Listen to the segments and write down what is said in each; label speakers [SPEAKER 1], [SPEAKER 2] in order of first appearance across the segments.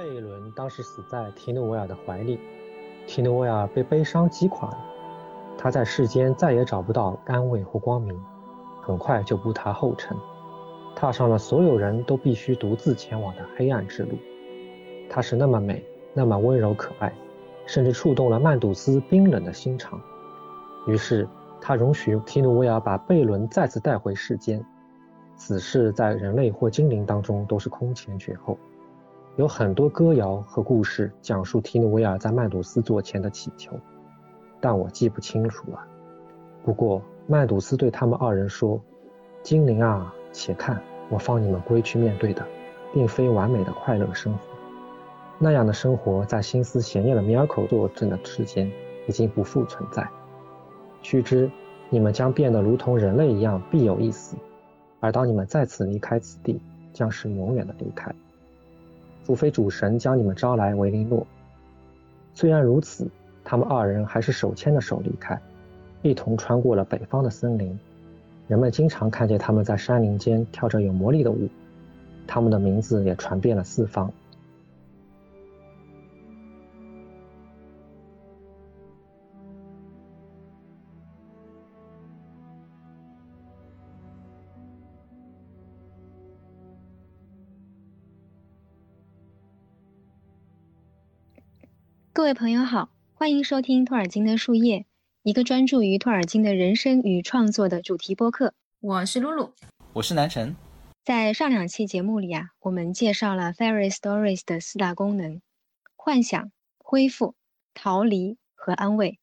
[SPEAKER 1] 贝伦当时死在提努维尔的怀里，提努维尔被悲伤击垮了，他在世间再也找不到安慰或光明，很快就步他后尘，踏上了所有人都必须独自前往的黑暗之路。她是那么美，那么温柔可爱，甚至触动了曼杜斯冰冷的心肠。于是，他容许提努维尔把贝伦再次带回世间。此事在人类或精灵当中都是空前绝后。有很多歌谣和故事讲述提努维尔在曼努斯座前的祈求，但我记不清楚了。不过曼努斯对他们二人说：“精灵啊，且看，我放你们归去面对的，并非完美的快乐生活。那样的生活在心思邪念的米尔口坐镇的世间已经不复存在。须知，你们将变得如同人类一样，必有一死。而当你们再次离开此地，将是永远的离开。”除非主神将你们招来维林诺。虽然如此，他们二人还是手牵着手离开，一同穿过了北方的森林。人们经常看见他们在山林间跳着有魔力的舞，他们的名字也传遍了四方。
[SPEAKER 2] 各位朋友好，欢迎收听托尔金的树叶，一个专注于托尔金的人生与创作的主题播客。
[SPEAKER 3] 我是露露，
[SPEAKER 4] 我是南辰。
[SPEAKER 2] 在上两期节目里啊，我们介绍了 Fairy Stories 的四大功能：幻想、恢复、逃离和安慰。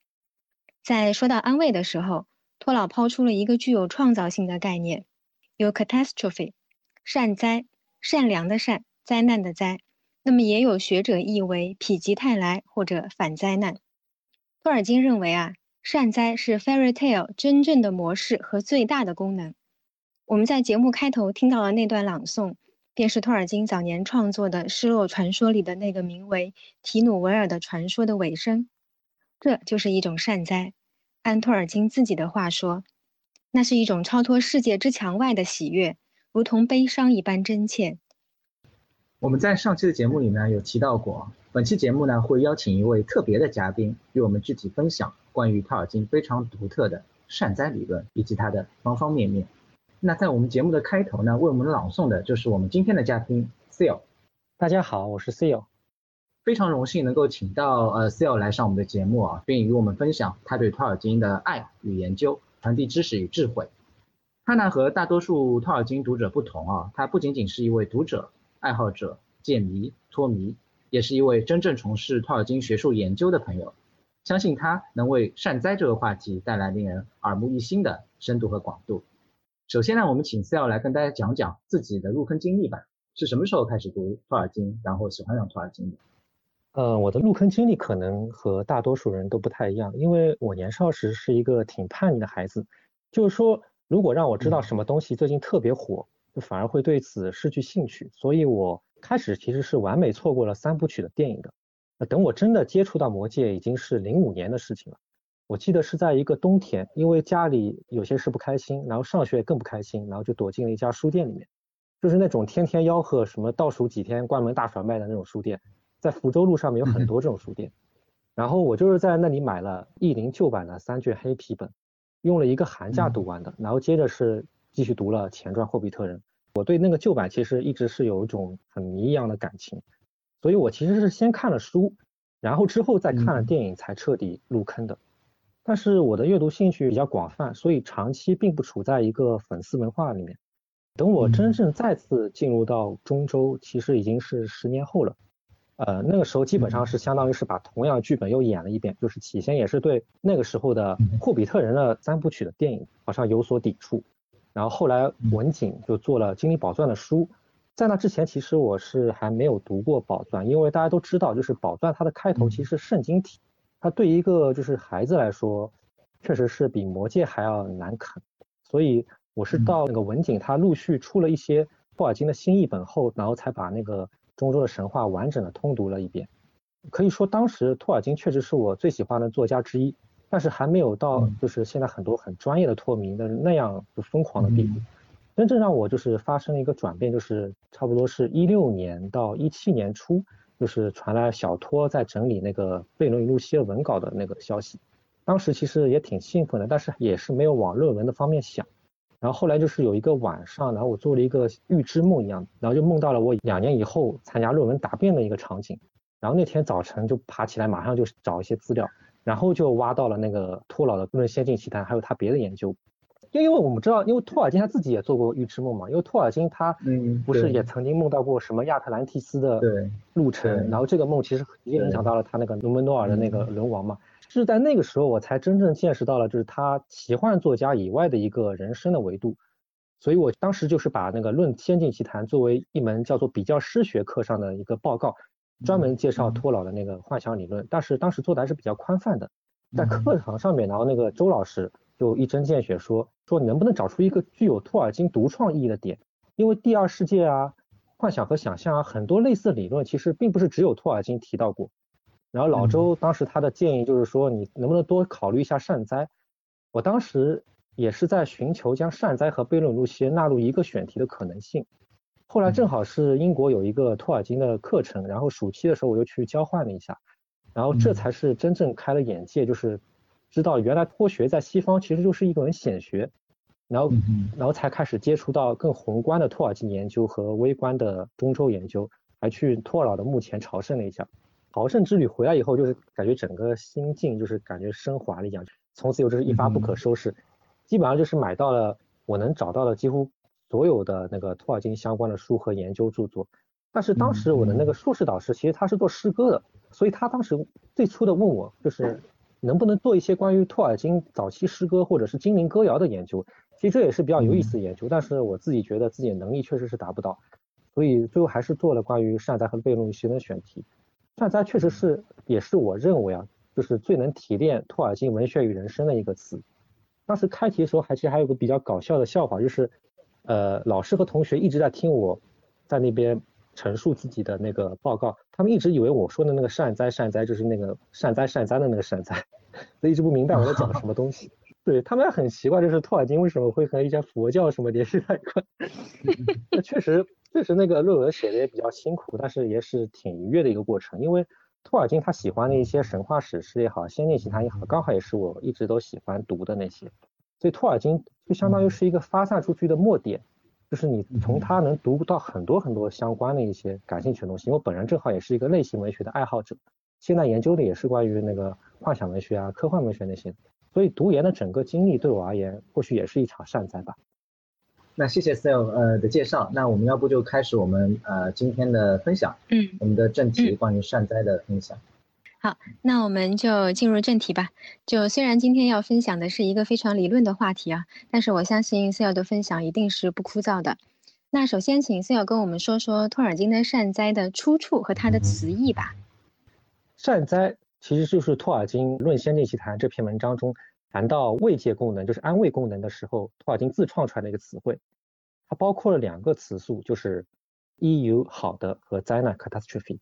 [SPEAKER 2] 在说到安慰的时候，托老抛出了一个具有创造性的概念，有 catastrophe，善灾，善良的善，灾难的灾。那么也有学者译为否极泰来或者反灾难。托尔金认为啊，善哉是 fairy tale 真正的模式和最大的功能。我们在节目开头听到了那段朗诵，便是托尔金早年创作的《失落传说》里的那个名为提努维尔的传说的尾声。这就是一种善哉。按托尔金自己的话说，那是一种超脱世界之墙外的喜悦，如同悲伤一般真切。
[SPEAKER 5] 我们在上期的节目里呢有提到过，本期节目呢会邀请一位特别的嘉宾，与我们具体分享关于托尔金非常独特的善哉理论以及它的方方面面。那在我们节目的开头呢，为我们朗诵的就是我们今天的嘉宾 Seal。
[SPEAKER 1] 大家好，我是 Seal，
[SPEAKER 5] 非常荣幸能够请到呃 Seal 来上我们的节目啊，并与我们分享他对托尔金的爱与研究，传递知识与智慧。他呢和大多数托尔金读者不同啊，他不仅仅是一位读者。爱好者、解谜、脱迷，也是一位真正从事托尔金学术研究的朋友。相信他能为善哉这个话题带来令人耳目一新的深度和广度。首先呢，我们请 C L 来跟大家讲讲自己的入坑经历吧。是什么时候开始读托尔金，然后喜欢上托尔金的？
[SPEAKER 1] 呃，我的入坑经历可能和大多数人都不太一样，因为我年少时是一个挺叛逆的孩子。就是说，如果让我知道什么东西最近特别火，反而会对此失去兴趣，所以我开始其实是完美错过了三部曲的电影的。那等我真的接触到魔戒，已经是零五年的事情了。我记得是在一个冬天，因为家里有些事不开心，然后上学也更不开心，然后就躲进了一家书店里面，就是那种天天吆喝什么倒数几天关门大甩卖的那种书店，在福州路上面有很多这种书店。然后我就是在那里买了译林旧版的三卷黑皮本，用了一个寒假读完的，然后接着是。继续读了前传《霍比特人》，我对那个旧版其实一直是有一种很迷一样的感情，所以我其实是先看了书，然后之后再看了电影才彻底入坑的。但是我的阅读兴趣比较广泛，所以长期并不处在一个粉丝文化里面。等我真正再次进入到中州，其实已经是十年后了。呃，那个时候基本上是相当于是把同样的剧本又演了一遍，就是起先也是对那个时候的《霍比特人》的三部曲的电影好像有所抵触。然后后来文景就做了《精灵宝钻》的书，在那之前其实我是还没有读过《宝钻》，因为大家都知道，就是《宝钻》它的开头其实是圣经体，它对一个就是孩子来说，确实是比《魔戒》还要难啃。所以我是到那个文景他陆续出了一些托尔金的新译本后，然后才把那个中州的神话完整的通读了一遍。可以说当时托尔金确实是我最喜欢的作家之一。但是还没有到就是现在很多很专业的拓迷的那样就疯狂的地步。真正让我就是发生了一个转变，就是差不多是一六年到一七年初，就是传来小托在整理那个贝伦与路西的文稿的那个消息。当时其实也挺兴奋的，但是也是没有往论文的方面想。然后后来就是有一个晚上，然后我做了一个预知梦一样，然后就梦到了我两年以后参加论文答辩的一个场景。然后那天早晨就爬起来，马上就找一些资料，然后就挖到了那个托老的《论先进奇谈》，还有他别的研究。因为我们知道，因为托尔金他自己也做过预知梦嘛，因为托尔金他不是也曾经梦到过什么亚特兰蒂斯的路程，然后这个梦其实也影响到了他那个努门诺尔的那个人王嘛。是在那个时候，我才真正见识到了，就是他奇幻作家以外的一个人生的维度。所以我当时就是把那个《论先进奇谈》作为一门叫做比较诗学课上的一个报告，专门介绍托老的那个幻想理论。但是当时做的还是比较宽泛的，在课堂上面，然后那个周老师就一针见血说说你能不能找出一个具有托尔金独创意义的点？因为第二世界啊、幻想和想象啊，很多类似理论其实并不是只有托尔金提到过。然后老周当时他的建议就是说，你能不能多考虑一下善哉？我当时也是在寻求将善哉和悖论路线纳入一个选题的可能性。后来正好是英国有一个托尔金的课程，然后暑期的时候我又去交换了一下，然后这才是真正开了眼界，就是知道原来托学在西方其实就是一门显学，然后然后才开始接触到更宏观的托尔金研究和微观的中周研究，还去托老的墓前朝圣了一下。朝圣之旅回来以后，就是感觉整个心境就是感觉升华了一样，从此以后就是一发不可收拾，基本上就是买到了我能找到的几乎所有的那个托尔金相关的书和研究著作。但是当时我的那个硕士导师其实他是做诗歌的，所以他当时最初的问我就是能不能做一些关于托尔金早期诗歌或者是精灵歌谣的研究。其实这也是比较有意思的研究，但是我自己觉得自己的能力确实是达不到，所以最后还是做了关于善哉和悖论学的选题。善哉确实是，也是我认为啊，就是最能提炼托尔金文学与人生的一个词。当时开题的时候，还其实还有个比较搞笑的笑话，就是，呃，老师和同学一直在听我在那边陈述自己的那个报告，他们一直以为我说的那个善哉善哉就是那个善哉善哉的那个善哉，所以一直不明白我在讲什么东西。对他们很奇怪，就是托尔金为什么会和一些佛教什么联系在一块？那确实。确实，那个论文写的也比较辛苦，但是也是挺愉悦的一个过程。因为托尔金他喜欢的一些神话史诗也好，仙境奇谭也好，刚好也是我一直都喜欢读的那些。所以托尔金就相当于是一个发散出去的墨点，就是你从他能读到很多很多相关的一些感兴趣的东西。因为本人正好也是一个类型文学的爱好者，现在研究的也是关于那个幻想文学啊、科幻文学那些。所以读研的整个经历对我而言，或许也是一场善哉吧。
[SPEAKER 5] 那谢谢 Sale 呃的介绍，那我们要不就开始我们呃今天的分享，
[SPEAKER 2] 嗯，
[SPEAKER 5] 我们的正题关于善哉的分享。
[SPEAKER 2] 好，那我们就进入正题吧。就虽然今天要分享的是一个非常理论的话题啊，但是我相信 Sale 的分享一定是不枯燥的。那首先请 Sale 跟我们说说托尔金的善哉的出处和它的词义吧。
[SPEAKER 1] 善哉其实就是托尔金《论先进奇谈》这篇文章中。谈到慰藉功能，就是安慰功能的时候，托尔金自创出来的一个词汇，它包括了两个词素，就是 eu 好的和灾难 catastrophe。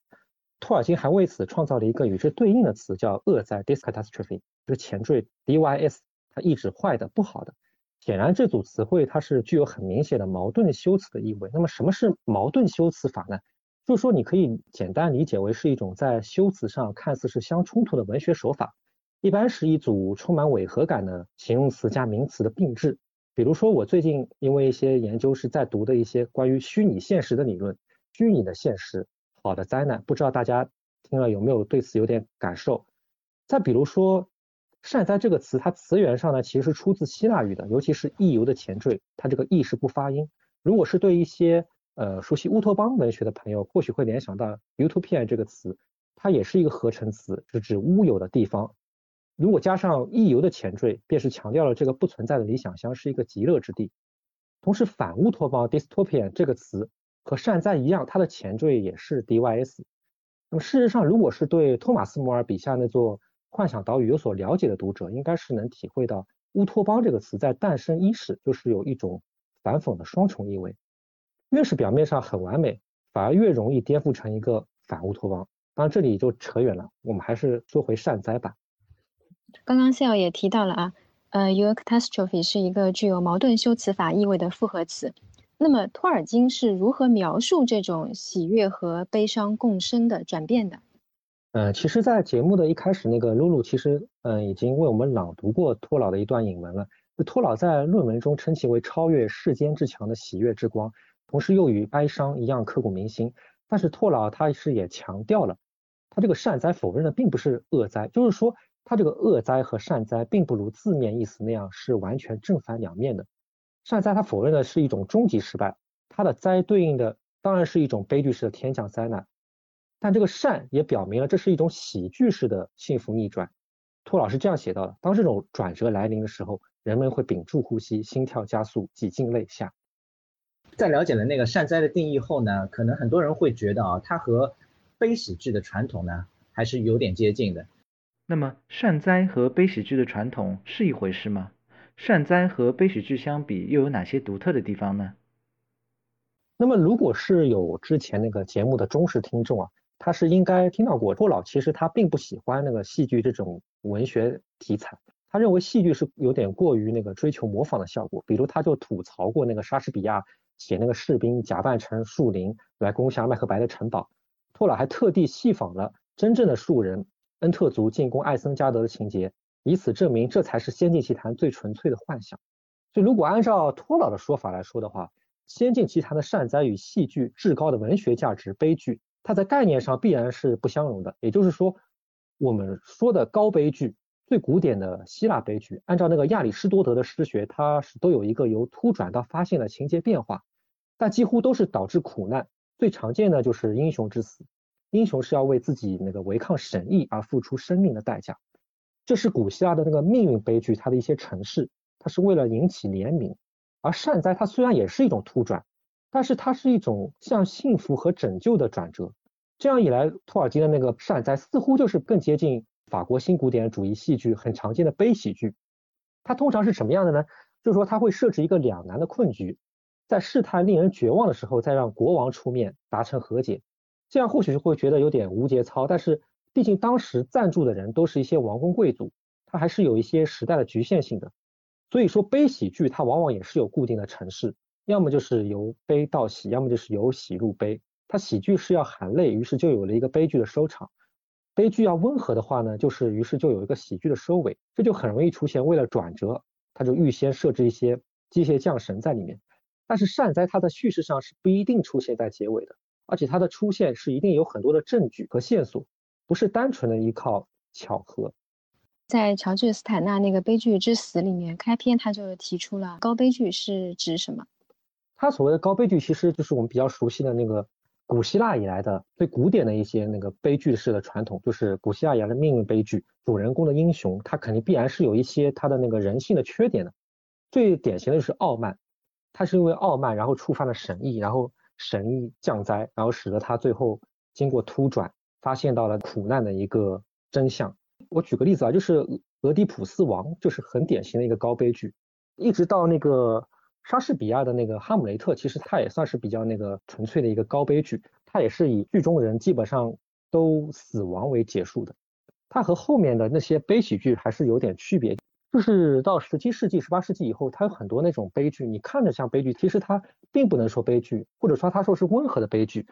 [SPEAKER 1] 托尔金还为此创造了一个与之对应的词，叫恶灾 discatastrophe，就是前缀 dys，它意指坏的、不好的。显然，这组词汇它是具有很明显的矛盾修辞的意味。那么，什么是矛盾修辞法呢？就是说，你可以简单理解为是一种在修辞上看似是相冲突的文学手法。一般是一组充满违和感的形容词加名词的并置。比如说，我最近因为一些研究是在读的一些关于虚拟现实的理论，虚拟的现实，好的灾难，不知道大家听了有没有对此有点感受？再比如说，善哉这个词，它词源上呢其实是出自希腊语的，尤其是溢游的前缀，它这个意是不发音。如果是对一些呃熟悉乌托邦文学的朋友，或许会联想到 utopia 这个词，它也是一个合成词，是指乌有的地方。如果加上溢游的前缀，便是强调了这个不存在的理想乡是一个极乐之地。同时，反乌托邦 （dystopian） 这个词和善哉一样，它的前缀也是 dys。那么，事实上，如果是对托马斯·摩尔笔下那座幻想岛屿有所了解的读者，应该是能体会到乌托邦这个词在诞生伊始就是有一种反讽的双重意味。越是表面上很完美，反而越容易颠覆成一个反乌托邦。当然，这里就扯远了，我们还是说回善哉吧。
[SPEAKER 2] 刚刚 Sale 也提到了啊，呃，“your catastrophe” 是一个具有矛盾修辞法意味的复合词。那么托尔金是如何描述这种喜悦和悲伤共生的转变的？
[SPEAKER 1] 呃，其实，在节目的一开始，那个露露其实嗯已经为我们朗读过托老的一段引文了。托老在论文中称其为超越世间之强的喜悦之光，同时又与哀伤一样刻骨铭心。但是托老他是也强调了，他这个善哉否认的并不是恶哉，就是说他这个恶哉和善哉并不如字面意思那样是完全正反两面的。善哉他否认的是一种终极失败，他的灾对应的当然是一种悲剧式的天降灾难。但这个善也表明了这是一种喜剧式的幸福逆转。托老师这样写到的：当这种转折来临的时候，人们会屏住呼吸，心跳加速，几近泪下。
[SPEAKER 5] 在了解了那个善哉的定义后呢，可能很多人会觉得啊，它和悲喜剧的传统呢还是有点接近的。
[SPEAKER 3] 那么善哉和悲喜剧的传统是一回事吗？善哉和悲喜剧相比又有哪些独特的地方呢？
[SPEAKER 1] 那么如果是有之前那个节目的忠实听众啊。他是应该听到过，托老其实他并不喜欢那个戏剧这种文学题材，他认为戏剧是有点过于那个追求模仿的效果。比如他就吐槽过那个莎士比亚写那个士兵假扮成树林来攻下麦克白的城堡，托老还特地戏仿了真正的树人恩特族进攻艾森加德的情节，以此证明这才是《仙境奇谭》最纯粹的幻想。就如果按照托老的说法来说的话，《仙境奇谭》的善哉与戏剧至高的文学价值悲剧。它在概念上必然是不相容的，也就是说，我们说的高悲剧，最古典的希腊悲剧，按照那个亚里士多德的诗学，它是都有一个由突转到发现的情节变化，但几乎都是导致苦难。最常见的就是英雄之死，英雄是要为自己那个违抗神意而付出生命的代价，这是古希腊的那个命运悲剧，它的一些城市，它是为了引起怜悯。而善哉它虽然也是一种突转。但是它是一种向幸福和拯救的转折，这样一来，托尔金的那个善哉似乎就是更接近法国新古典主义戏剧很常见的悲喜剧。它通常是什么样的呢？就是说他会设置一个两难的困局，在事态令人绝望的时候，再让国王出面达成和解。这样或许是会觉得有点无节操，但是毕竟当时赞助的人都是一些王公贵族，它还是有一些时代的局限性的。所以说悲喜剧它往往也是有固定的程式。要么就是由悲到喜，要么就是由喜入悲。它喜剧是要含泪，于是就有了一个悲剧的收场；悲剧要温和的话呢，就是于是就有一个喜剧的收尾。这就很容易出现，为了转折，他就预先设置一些机械降神在里面。但是善哉它在叙事上是不一定出现在结尾的，而且它的出现是一定有很多的证据和线索，不是单纯的依靠巧合。
[SPEAKER 2] 在乔治斯坦纳那个悲剧之死里面，开篇他就提出了高悲剧是指什么？
[SPEAKER 1] 他所谓的高悲剧，其实就是我们比较熟悉的那个古希腊以来的最古典的一些那个悲剧式的传统，就是古希腊以来的命运悲剧。主人公的英雄，他肯定必然是有一些他的那个人性的缺点的。最典型的就是傲慢，他是因为傲慢，然后触犯了神意，然后神意降灾，然后使得他最后经过突转，发现到了苦难的一个真相。我举个例子啊，就是俄狄浦斯王，就是很典型的一个高悲剧，一直到那个。莎士比亚的那个《哈姆雷特》，其实它也算是比较那个纯粹的一个高悲剧，它也是以剧中人基本上都死亡为结束的。它和后面的那些悲喜剧还是有点区别，就是到十七世纪、十八世纪以后，它有很多那种悲剧，你看着像悲剧，其实它并不能说悲剧，或者说他说是温和的悲剧。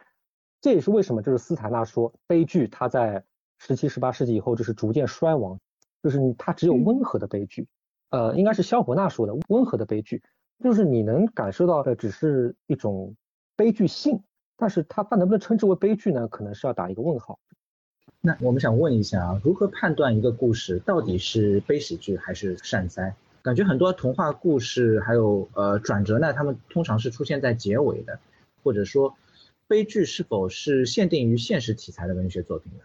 [SPEAKER 1] 这也是为什么就是斯坦纳说悲剧它在十七、十八世纪以后就是逐渐衰亡，就是它只有温和的悲剧。呃，应该是肖伯纳说的温和的悲剧。就是你能感受到的只是一种悲剧性，但是它它能不能称之为悲剧呢？可能是要打一个问号。
[SPEAKER 5] 那我们想问一下啊，如何判断一个故事到底是悲喜剧还是善哉？感觉很多童话故事还有呃转折呢，他们通常是出现在结尾的，或者说悲剧是否是限定于现实题材的文学作品呢？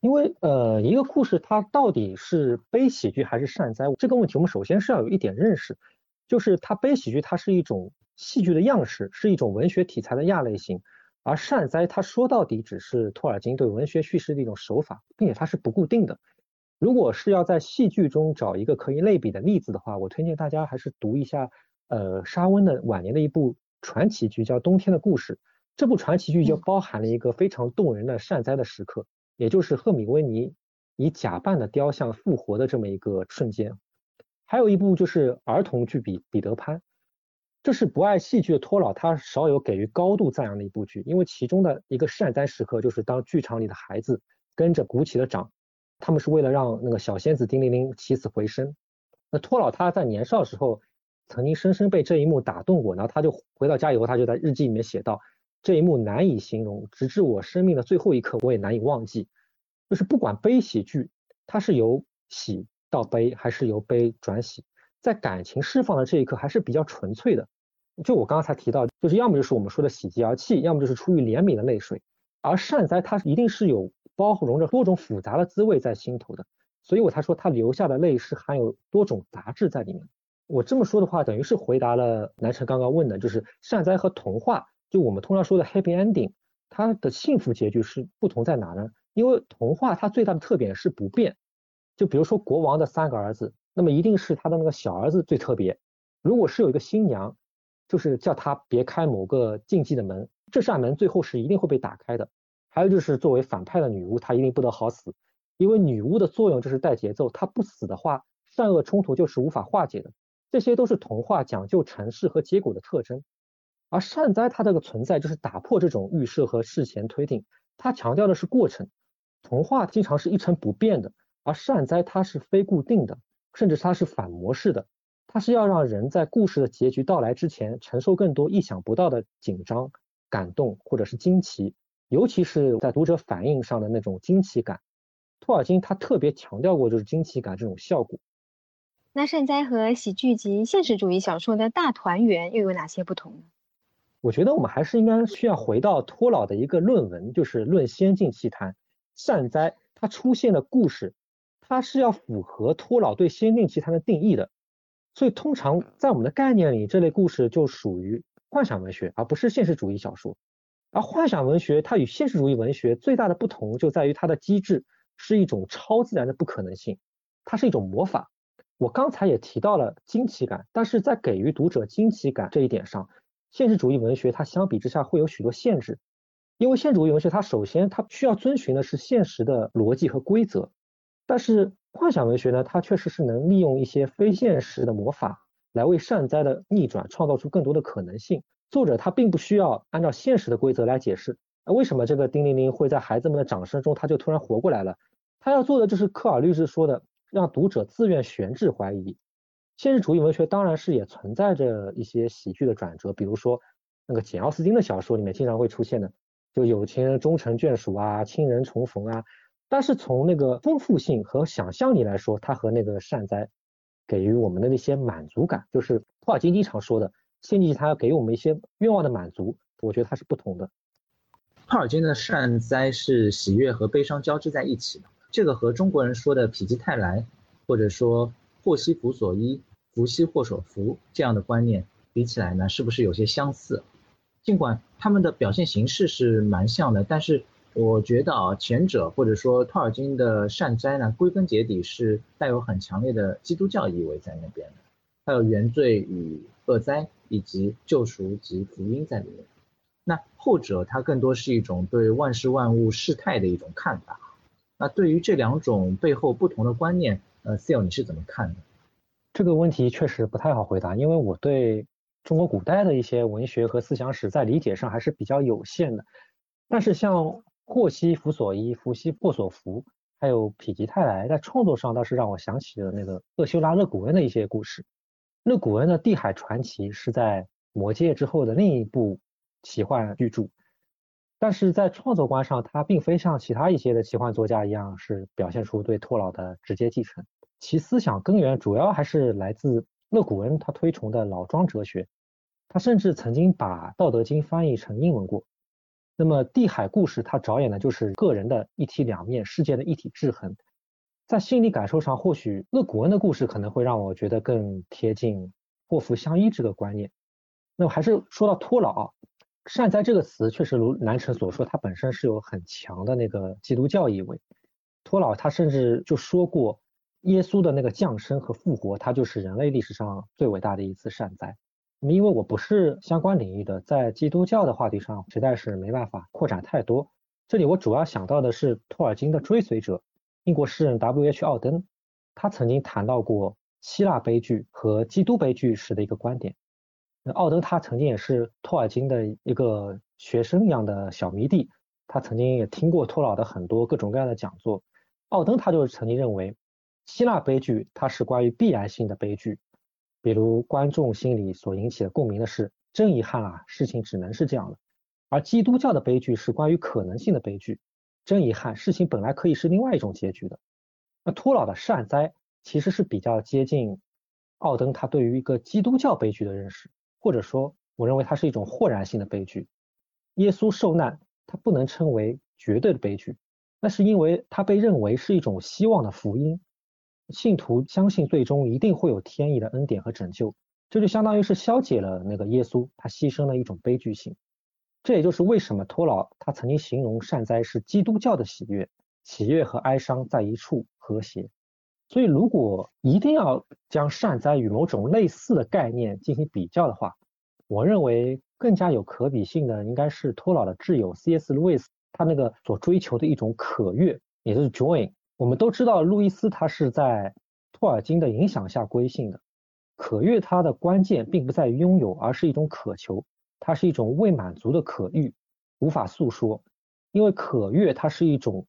[SPEAKER 1] 因为呃一个故事它到底是悲喜剧还是善哉这个问题，我们首先是要有一点认识。就是它悲喜剧，它是一种戏剧的样式，是一种文学题材的亚类型，而善哉它说到底只是托尔金对文学叙事的一种手法，并且它是不固定的。如果是要在戏剧中找一个可以类比的例子的话，我推荐大家还是读一下呃沙温的晚年的一部传奇剧，叫《冬天的故事》。这部传奇剧就包含了一个非常动人的善哉的时刻，也就是赫米维尼以假扮的雕像复活的这么一个瞬间。还有一部就是儿童剧《彼彼得潘》，这是不爱戏剧的托老他少有给予高度赞扬的一部剧，因为其中的一个善哉时刻就是当剧场里的孩子跟着鼓起了掌，他们是为了让那个小仙子叮铃铃起死回生。那托老他在年少时候曾经深深被这一幕打动过，然后他就回到家以后，他就在日记里面写道：这一幕难以形容，直至我生命的最后一刻，我也难以忘记。就是不管悲喜剧，它是由喜到悲，还是由悲转喜，在感情释放的这一刻还是比较纯粹的。就我刚才提到，就是要么就是我们说的喜极而泣，要么就是出于怜悯的泪水。而善哉它一定是有包容着多种复杂的滋味在心头的，所以我才说他流下的泪是含有多种杂质在里面。我这么说的话，等于是回答了南辰刚刚问的，就是善哉和童话，就我们通常说的 happy ending，它的幸福结局是不同在哪呢？因为童话它最大的特点是不变，就比如说国王的三个儿子，那么一定是他的那个小儿子最特别。如果是有一个新娘。就是叫他别开某个禁忌的门，这扇门最后是一定会被打开的。还有就是作为反派的女巫，她一定不得好死，因为女巫的作用就是带节奏，她不死的话，善恶冲突就是无法化解的。这些都是童话讲究程式和结果的特征。而善哉它这个存在就是打破这种预设和事前推定，它强调的是过程。童话经常是一成不变的，而善哉它是非固定的，甚至它是反模式的。它是要让人在故事的结局到来之前承受更多意想不到的紧张、感动或者是惊奇，尤其是在读者反应上的那种惊奇感。托尔金他特别强调过就是惊奇感这种效果。
[SPEAKER 2] 那善哉和喜剧及现实主义小说的大团圆又有哪些不同呢？
[SPEAKER 1] 我觉得我们还是应该需要回到托老的一个论文，就是《论仙境奇谈》。善哉它出现的故事，它是要符合托老对仙境奇谈的定义的。所以，通常在我们的概念里，这类故事就属于幻想文学，而不是现实主义小说。而幻想文学它与现实主义文学最大的不同就在于它的机制是一种超自然的不可能性，它是一种魔法。我刚才也提到了惊奇感，但是在给予读者惊奇感这一点上，现实主义文学它相比之下会有许多限制，因为现实主义文学它首先它需要遵循的是现实的逻辑和规则，但是。幻想文学呢，它确实是能利用一些非现实的魔法，来为善哉的逆转创造出更多的可能性。作者他并不需要按照现实的规则来解释，为什么这个叮铃铃会在孩子们的掌声中他就突然活过来了？他要做的就是科尔律师说的，让读者自愿悬置怀疑。现实主义文学当然是也存在着一些喜剧的转折，比如说那个简奥斯汀的小说里面经常会出现的，就有情人终成眷属啊，亲人重逢啊。但是从那个丰富性和想象力来说，它和那个善哉给予我们的那些满足感，就是托尔金经常说的，仙境它要给我们一些愿望的满足，我觉得它是不同的。
[SPEAKER 5] 托尔金的善哉是喜悦和悲伤交织在一起的，这个和中国人说的否极泰来，或者说祸兮福所依，福兮祸所伏这样的观念比起来呢，是不是有些相似？尽管他们的表现形式是蛮像的，但是。我觉得啊，前者或者说托尔金的善哉呢，归根结底是带有很强烈的基督教意味在那边的，还有原罪与恶灾以及救赎及福音在里面。那后者它更多是一种对万事万物事态的一种看法。那对于这两种背后不同的观念，呃，Seal 你是怎么看的？
[SPEAKER 1] 这个问题确实不太好回答，因为我对中国古代的一些文学和思想史在理解上还是比较有限的。但是像祸兮福所依，福兮祸所伏。还有否极泰来，在创作上倒是让我想起了那个厄修拉·勒古恩的一些故事。勒古恩的《地海传奇》是在《魔戒》之后的另一部奇幻巨著，但是在创作观上，他并非像其他一些的奇幻作家一样，是表现出对托老的直接继承。其思想根源主要还是来自勒古恩他推崇的老庄哲学。他甚至曾经把《道德经》翻译成英文过。那么地海故事，它着眼的就是个人的一体两面，世界的一体制衡。在心理感受上，或许勒古恩的故事可能会让我觉得更贴近祸福相依这个观念。那么还是说到托老，善哉这个词确实如南辰所说，它本身是有很强的那个基督教意味。托老他甚至就说过，耶稣的那个降生和复活，它就是人类历史上最伟大的一次善哉。那么因为我不是相关领域的，在基督教的话题上实在是没办法扩展太多。这里我主要想到的是托尔金的追随者，英国诗人 W.H. 奥登，他曾经谈到过希腊悲剧和基督悲剧时的一个观点。那奥登他曾经也是托尔金的一个学生一样的小迷弟，他曾经也听过托老的很多各种各样的讲座。奥登他就曾经认为，希腊悲剧它是关于必然性的悲剧，比如观众心里所引起的共鸣的是真遗憾啊，事情只能是这样的；而基督教的悲剧是关于可能性的悲剧，真遗憾，事情本来可以是另外一种结局的。那托老的善哉其实是比较接近奥登他对于一个基督教悲剧的认识。或者说，我认为它是一种豁然性的悲剧。耶稣受难，它不能称为绝对的悲剧，那是因为它被认为是一种希望的福音。信徒相信最终一定会有天意的恩典和拯救，这就相当于是消解了那个耶稣他牺牲的一种悲剧性。这也就是为什么托老他曾经形容善哉是基督教的喜悦，喜悦和哀伤在一处和谐。所以，如果一定要将善哉与某种类似的概念进行比较的话，我认为更加有可比性的应该是托老的挚友 C.S. 路易斯他那个所追求的一种可悦，也就是 joy。我们都知道，路易斯他是在托尔金的影响下归信的。可悦它的关键并不在于拥有，而是一种渴求，它是一种未满足的可欲，无法诉说，因为可悦它是一种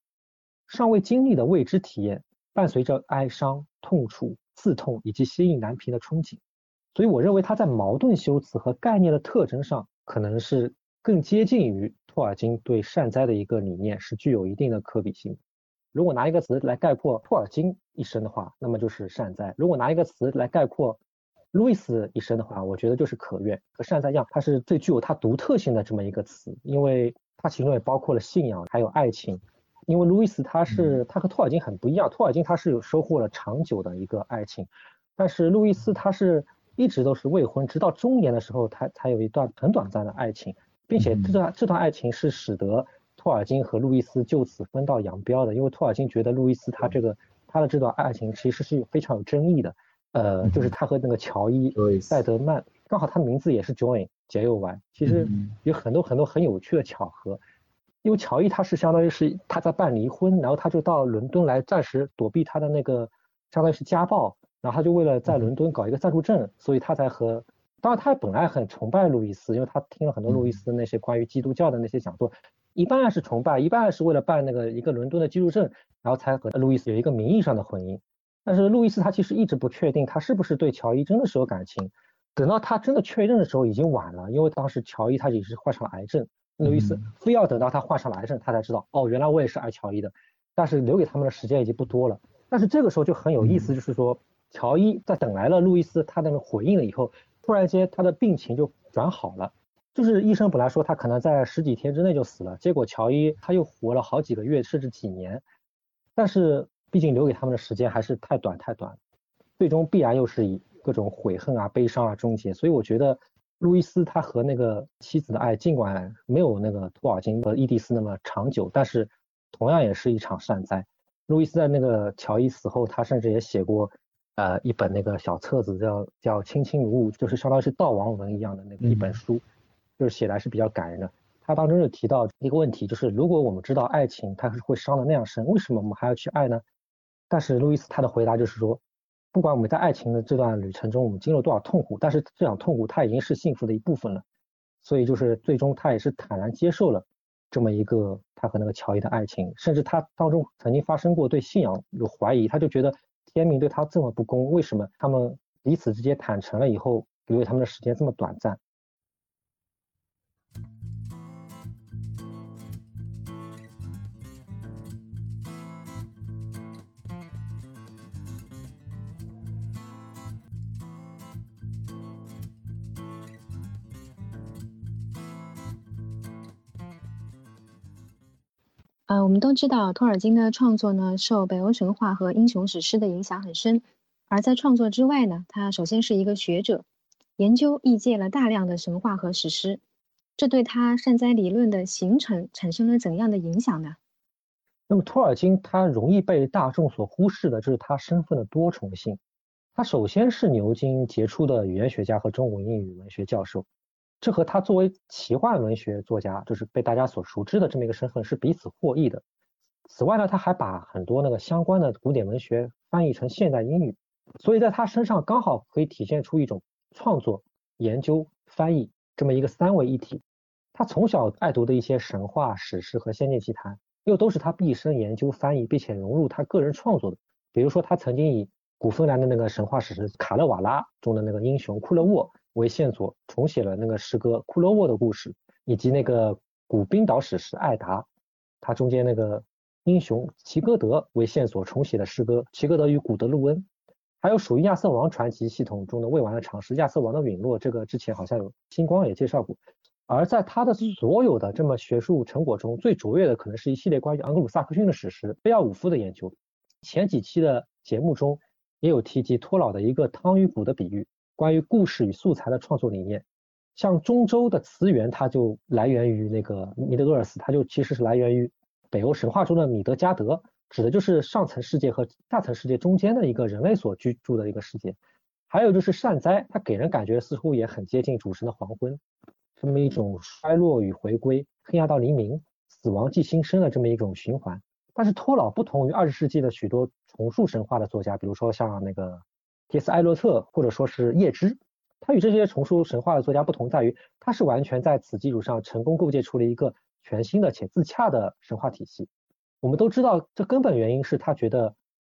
[SPEAKER 1] 尚未经历的未知体验。伴随着哀伤、痛楚、刺痛以及心意难平的憧憬，所以我认为他在矛盾修辞和概念的特征上，可能是更接近于托尔金对善哉的一个理念，是具有一定的可比性。如果拿一个词来概括托尔金一生的话，那么就是善哉；如果拿一个词来概括路易斯一生的话，我觉得就是可愿。和善哉一样，它是最具有它独特性的这么一个词，因为它其中也包括了信仰，还有爱情。因为路易斯他是他和托尔金很不一样，托尔金他是有收获了长久的一个爱情，但是路易斯他是一直都是未婚，直到中年的时候他才有一段很短暂的爱情，并且这段这段爱情是使得托尔金和路易斯就此分道扬镳的，因为托尔金觉得路易斯他这个他的这段爱情其实是非常有争议的，呃，就是他和那个乔伊塞德曼，刚好他的名字也是 Join J O Y，其实有很多很多很有趣的巧合。因为乔伊他是相当于是他在办离婚，然后他就到伦敦来暂时躲避他的那个相当于是家暴，然后他就为了在伦敦搞一个暂住证，所以他才和当然他本来很崇拜路易斯，因为他听了很多路易斯那些关于基督教的那些讲座，一半是崇拜，一半是为了办那个一个伦敦的居住证，然后才和路易斯有一个名义上的婚姻。但是路易斯他其实一直不确定他是不是对乔伊真的是有感情，等到他真的确认的时候已经晚了，因为当时乔伊他已经是患上了癌症。路易斯非要等到他患上了癌症，他才知道哦，原来我也是爱乔伊的。但是留给他们的时间已经不多了。但是这个时候就很有意思，就是说乔伊在等来了路易斯他那个回应了以后，突然间他的病情就转好了。就是医生本来说他可能在十几天之内就死了，结果乔伊他又活了好几个月甚至几年。但是毕竟留给他们的时间还是太短太短，最终必然又是以各种悔恨啊、悲伤啊终结。所以我觉得。路易斯他和那个妻子的爱，尽管没有那个托尔金和伊迪丝那么长久，但是同样也是一场善哉。路易斯在那个乔伊死后，他甚至也写过呃一本那个小册子，叫叫《卿卿如晤》，就是相当于是悼亡文一样的那个一本书，就是写来是比较感人的。他当中就提到一个问题，就是如果我们知道爱情它是会伤的那样深，为什么我们还要去爱呢？但是路易斯他的回答就是说。不管我们在爱情的这段旅程中，我们经历了多少痛苦，但是这场痛苦它已经是幸福的一部分了，所以就是最终他也是坦然接受了这么一个他和那个乔伊的爱情，甚至他当中曾经发生过对信仰有怀疑，他就觉得天命对他这么不公，为什么他们彼此之间坦诚了以后，留给他们的时间这么短暂？
[SPEAKER 2] 我们都知道托尔金的创作呢，受北欧神话和英雄史诗的影响很深。而在创作之外呢，他首先是一个学者，研究译介了大量的神话和史诗。这对他善哉理论的形成产生了怎样的影响呢？
[SPEAKER 1] 那么托尔金他容易被大众所忽视的就是他身份的多重性。他首先是牛津杰出的语言学家和中文英语文学教授。这和他作为奇幻文学作家，就是被大家所熟知的这么一个身份是彼此获益的。此外呢，他还把很多那个相关的古典文学翻译成现代英语，所以在他身上刚好可以体现出一种创作研究、翻译这么一个三位一体。他从小爱读的一些神话、史诗和仙境奇谈，又都是他毕生研究、翻译并且融入他个人创作的。比如说，他曾经以古芬兰的那个神话史诗《卡勒瓦拉》中的那个英雄库勒沃为线索，重写了那个诗歌《库勒沃的故事》，以及那个古冰岛史诗《艾达》，它中间那个英雄齐戈德为线索重写的诗歌《齐戈德与古德鲁恩》，还有属于亚瑟王传奇系统中的未完的尝试《亚瑟王的陨落》，这个之前好像有星光也介绍过。而在他的所有的这么学术成果中，最卓越的可能是一系列关于昂格鲁萨克逊的史诗《贝奥武夫》的研究。前几期的节目中也有提及托老的一个汤与谷的比喻，关于故事与素材的创作理念。像中州的词源，它就来源于那个米德厄尔斯，它就其实是来源于北欧神话中的米德加德，指的就是上层世界和下层世界中间的一个人类所居住的一个世界。还有就是善哉，它给人感觉似乎也很接近主神的黄昏。这么一种衰落与回归，黑暗到黎明，死亡即新生的这么一种循环。但是托老不同于二十世纪的许多重塑神话的作家，比如说像那个杰斯·艾洛特或者说是叶芝，他与这些重塑神话的作家不同在于，他是完全在此基础上成功构建出了一个全新的且自洽的神话体系。我们都知道，这根本原因是他觉得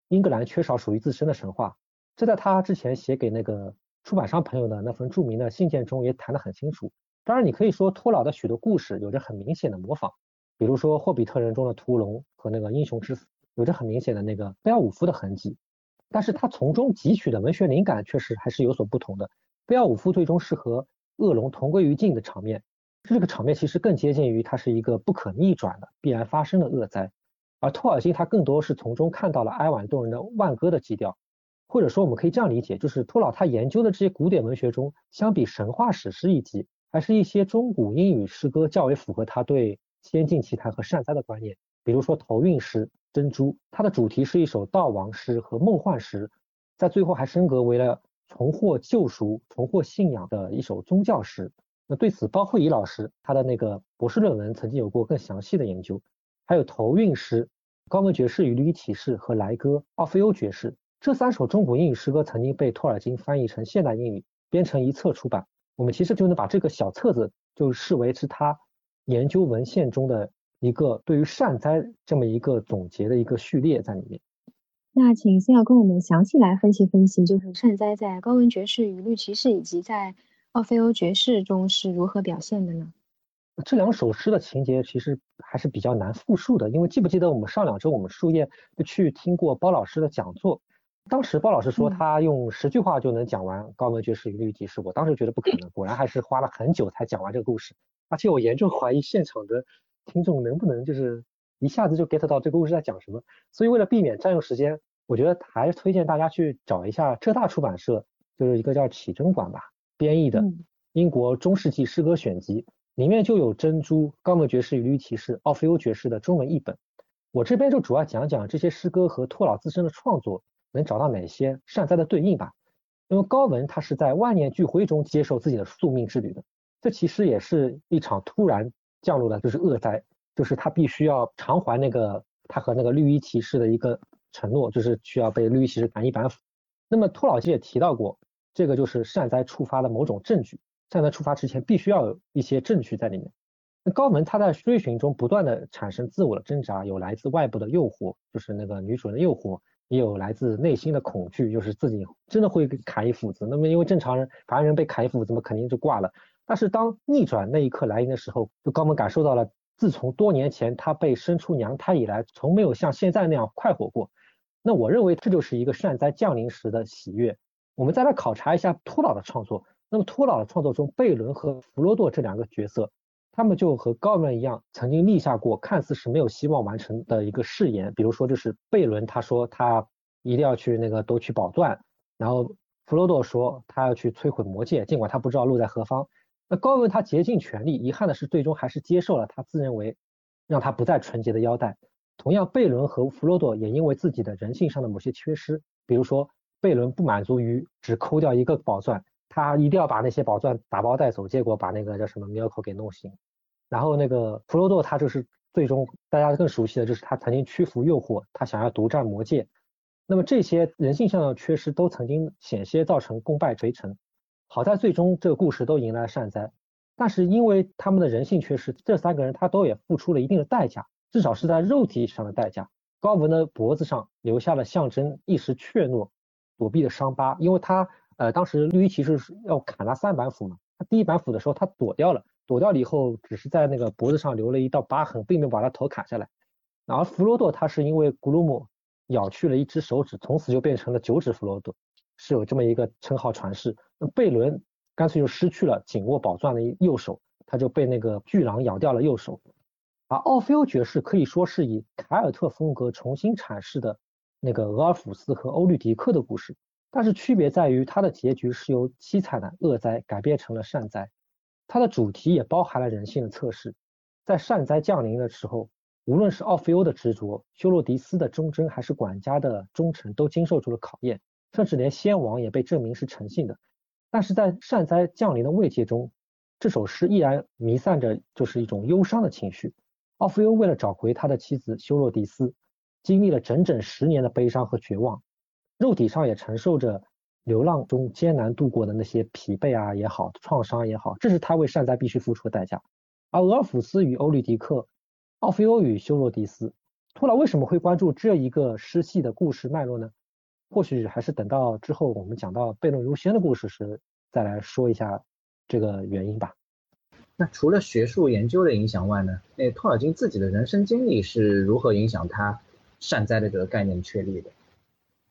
[SPEAKER 1] 英格兰缺少属于自身的神话，这在他之前写给那个出版商朋友的那份著名的信件中也谈得很清楚。当然，你可以说托老的许多故事有着很明显的模仿，比如说《霍比特人》中的屠龙和那个英雄之死，有着很明显的那个贝奥武夫的痕迹。但是他从中汲取的文学灵感确实还是有所不同的。贝奥武夫最终是和恶龙同归于尽的场面，这个场面其实更接近于它是一个不可逆转的必然发生的恶灾，而托尔金他更多是从中看到了哀婉动人的万歌的基调，或者说我们可以这样理解，就是托老他研究的这些古典文学中，相比神话史诗一级。还是一些中古英语诗歌较为符合他对仙境奇谈和善哉的观念，比如说头韵诗《珍珠》，它的主题是一首悼亡诗和梦幻诗，在最后还升格为了重获救赎、重获信仰的一首宗教诗。那对此，包慧仪老师他的那个博士论文曾经有过更详细的研究。还有头韵诗、高门爵士与绿衣骑士和莱歌、奥菲欧爵士这三首中古英语诗歌曾经被托尔金翻译成现代英语，编成一册出版。我们其实就能把这个小册子就视为是他研究文献中的一个对于善哉这么一个总结的一个序列在里面。
[SPEAKER 2] 那请先要跟我们详细来分析分析，就是善哉在高文爵士与绿骑士以及在奥菲欧爵士中是如何表现的呢？
[SPEAKER 1] 这两首诗的情节其实还是比较难复述的，因为记不记得我们上两周我们树叶就去听过包老师的讲座。当时包老师说他用十句话就能讲完高文爵士与绿骑士，我当时觉得不可能，果然还是花了很久才讲完这个故事。而且我严重怀疑现场的听众能不能就是一下子就 get 到这个故事在讲什么。所以为了避免占用时间，我觉得还是推荐大家去找一下浙大出版社，就是一个叫启真馆吧编译的英国中世纪诗歌选集，里面就有《珍珠》、高门爵士与绿骑士、奥菲欧爵士的中文译本。我这边就主要讲讲这些诗歌和托老自身的创作。能找到哪些善哉的对应吧？因为高文他是在万念俱灰中接受自己的宿命之旅的，这其实也是一场突然降落的，就是恶灾，就是他必须要偿还那个他和那个绿衣骑士的一个承诺，就是需要被绿衣骑士板一板斧。那么托老基也提到过，这个就是善哉触发的某种证据，善哉触发之前必须要有一些证据在里面。那高门他在追寻中不断的产生自我的挣扎，有来自外部的诱惑，就是那个女主人的诱惑。也有来自内心的恐惧，就是自己真的会砍一斧子。那么因为正常人凡人被砍一斧子，么肯定就挂了。但是当逆转那一刻来临的时候，就高门感受到了，自从多年前他被生出娘胎以来，从没有像现在那样快活过。那我认为这就是一个善哉降临时的喜悦。我们再来考察一下托老的创作。那么托老的创作中，贝伦和弗罗多这两个角色。他们就和高文一样，曾经立下过看似是没有希望完成的一个誓言。比如说，就是贝伦他说他一定要去那个夺取宝钻，然后弗罗多说他要去摧毁魔戒，尽管他不知道路在何方。那高文他竭尽全力，遗憾的是最终还是接受了他自认为让他不再纯洁的腰带。同样，贝伦和弗罗多也因为自己的人性上的某些缺失，比如说贝伦不满足于只抠掉一个宝钻。他一定要把那些宝钻打包带走，结果把那个叫什么米尔口给弄醒。然后那个弗罗多他就是最终大家更熟悉的就是他曾经屈服诱惑，他想要独占魔戒。那么这些人性上的缺失都曾经险些造成功败垂成。好在最终这个故事都迎来了善哉，但是因为他们的人性缺失，这三个人他都也付出了一定的代价，至少是在肉体上的代价。高文的脖子上留下了象征一时怯懦、躲避的伤疤，因为他呃当时绿衣骑士是要砍他三板斧嘛，他第一板斧的时候他躲掉了，躲掉了以后只是在那个脖子上留了一道疤痕，并没有把他头砍下来。而弗罗多他是因为古鲁姆咬去了一只手指，从此就变成了九指弗罗多。是有这么一个称号传世，那贝伦干脆就失去了紧握宝钻的右手，他就被那个巨狼咬掉了右手。而奥菲欧爵士可以说是以凯尔特风格重新阐释的那个俄尔甫斯和欧律狄克的故事，但是区别在于它的结局是由凄惨的恶灾改变成了善灾，它的主题也包含了人性的测试。在善灾降临的时候，无论是奥菲欧的执着、修洛迪斯的忠贞，还是管家的忠诚，都经受住了考验。甚至连先王也被证明是诚信的，但是在善灾降临的慰藉中，这首诗依然弥散着就是一种忧伤的情绪。奥菲欧为了找回他的妻子修洛迪斯，经历了整整十年的悲伤和绝望，肉体上也承受着流浪中艰难度过的那些疲惫啊也好，创伤也好，这是他为善哉必须付出的代价。而俄尔甫斯与欧律狄克，奥菲欧与修洛迪斯，托拉为什么会关注这一个诗系的故事脉络呢？或许还是等到之后我们讲到悖论如先的故事时再来说一下这个原因吧。
[SPEAKER 5] 那除了学术研究的影响外呢？那托尔金自己的人生经历是如何影响他善哉的这个概念确立的？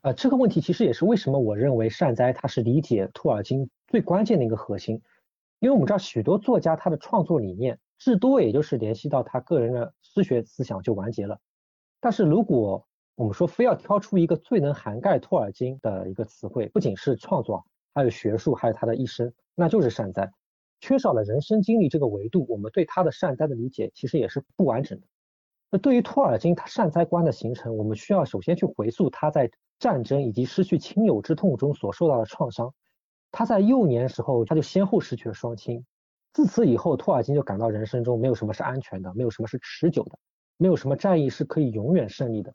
[SPEAKER 1] 呃，这个问题其实也是为什么我认为善哉它是理解托尔金最关键的一个核心。因为我们知道许多作家他的创作理念至多也就是联系到他个人的诗学思想就完结了。但是如果我们说非要挑出一个最能涵盖托尔金的一个词汇，不仅是创作，还有学术，还有他的一生，那就是善哉。缺少了人生经历这个维度，我们对他的善哉的理解其实也是不完整的。那对于托尔金他善哉观的形成，我们需要首先去回溯他在战争以及失去亲友之痛中所受到的创伤。他在幼年时候他就先后失去了双亲，自此以后，托尔金就感到人生中没有什么是安全的，没有什么是持久的，没有什么战役是可以永远胜利的。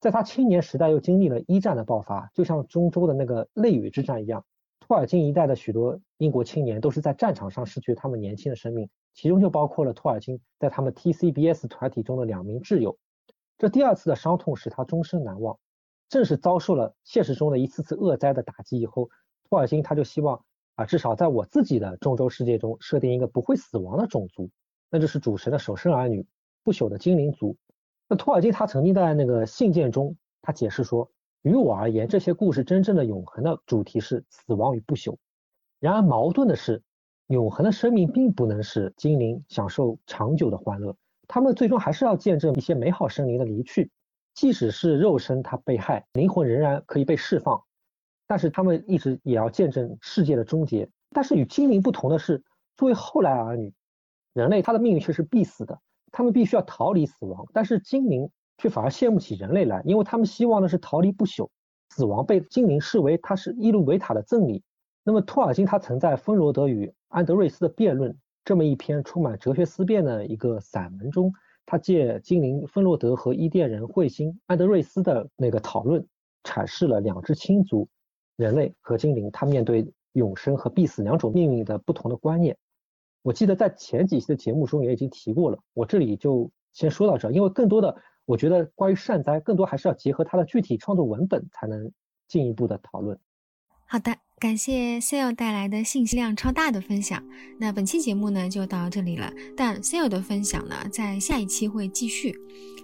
[SPEAKER 1] 在他青年时代又经历了一战的爆发，就像中州的那个泪雨之战一样，托尔金一代的许多英国青年都是在战场上失去他们年轻的生命，其中就包括了托尔金在他们 TCBS 团体中的两名挚友。这第二次的伤痛使他终身难忘。正是遭受了现实中的一次次恶灾的打击以后，托尔金他就希望啊，至少在我自己的中州世界中设定一个不会死亡的种族，那就是主神的首生儿女，不朽的精灵族。那托尔金他曾经在那个信件中，他解释说，于我而言，这些故事真正的永恒的主题是死亡与不朽。然而矛盾的是，永恒的生命并不能使精灵享受长久的欢乐，他们最终还是要见证一些美好生灵的离去。即使是肉身他被害，灵魂仍然可以被释放，但是他们一直也要见证世界的终结。但是与精灵不同的是，作为后来儿女，人类他的命运却是必死的。他们必须要逃离死亡，但是精灵却反而羡慕起人类来，因为他们希望的是逃离不朽。死亡被精灵视为它是伊鲁维塔的赠礼。那么托尔金他曾在芬罗德与安德瑞斯的辩论这么一篇充满哲学思辨的一个散文中，他借精灵芬洛德和伊甸人彗星安德瑞斯的那个讨论，阐释了两只亲族人类和精灵他面对永生和必死两种命运的不同的观念。我记得在前几期的节目中也已经提过了，我这里就先说到这，因为更多的我觉得关于善哉，更多还是要结合他的具体创作文本才能进一步的讨论。
[SPEAKER 2] 好的，感谢 Sale 带来的信息量超大的分享。那本期节目呢就到这里了，但 Sale 的分享呢在下一期会继续，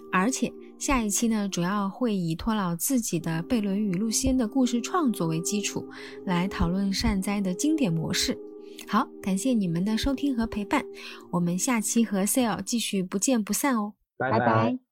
[SPEAKER 2] 而且下一期呢主要会以托老自己的贝伦与露西恩的故事创作为基础，来讨论善哉的经典模式。好，感谢你们的收听和陪伴，我们下期和 Sale 继续不见不散哦，
[SPEAKER 5] 拜拜。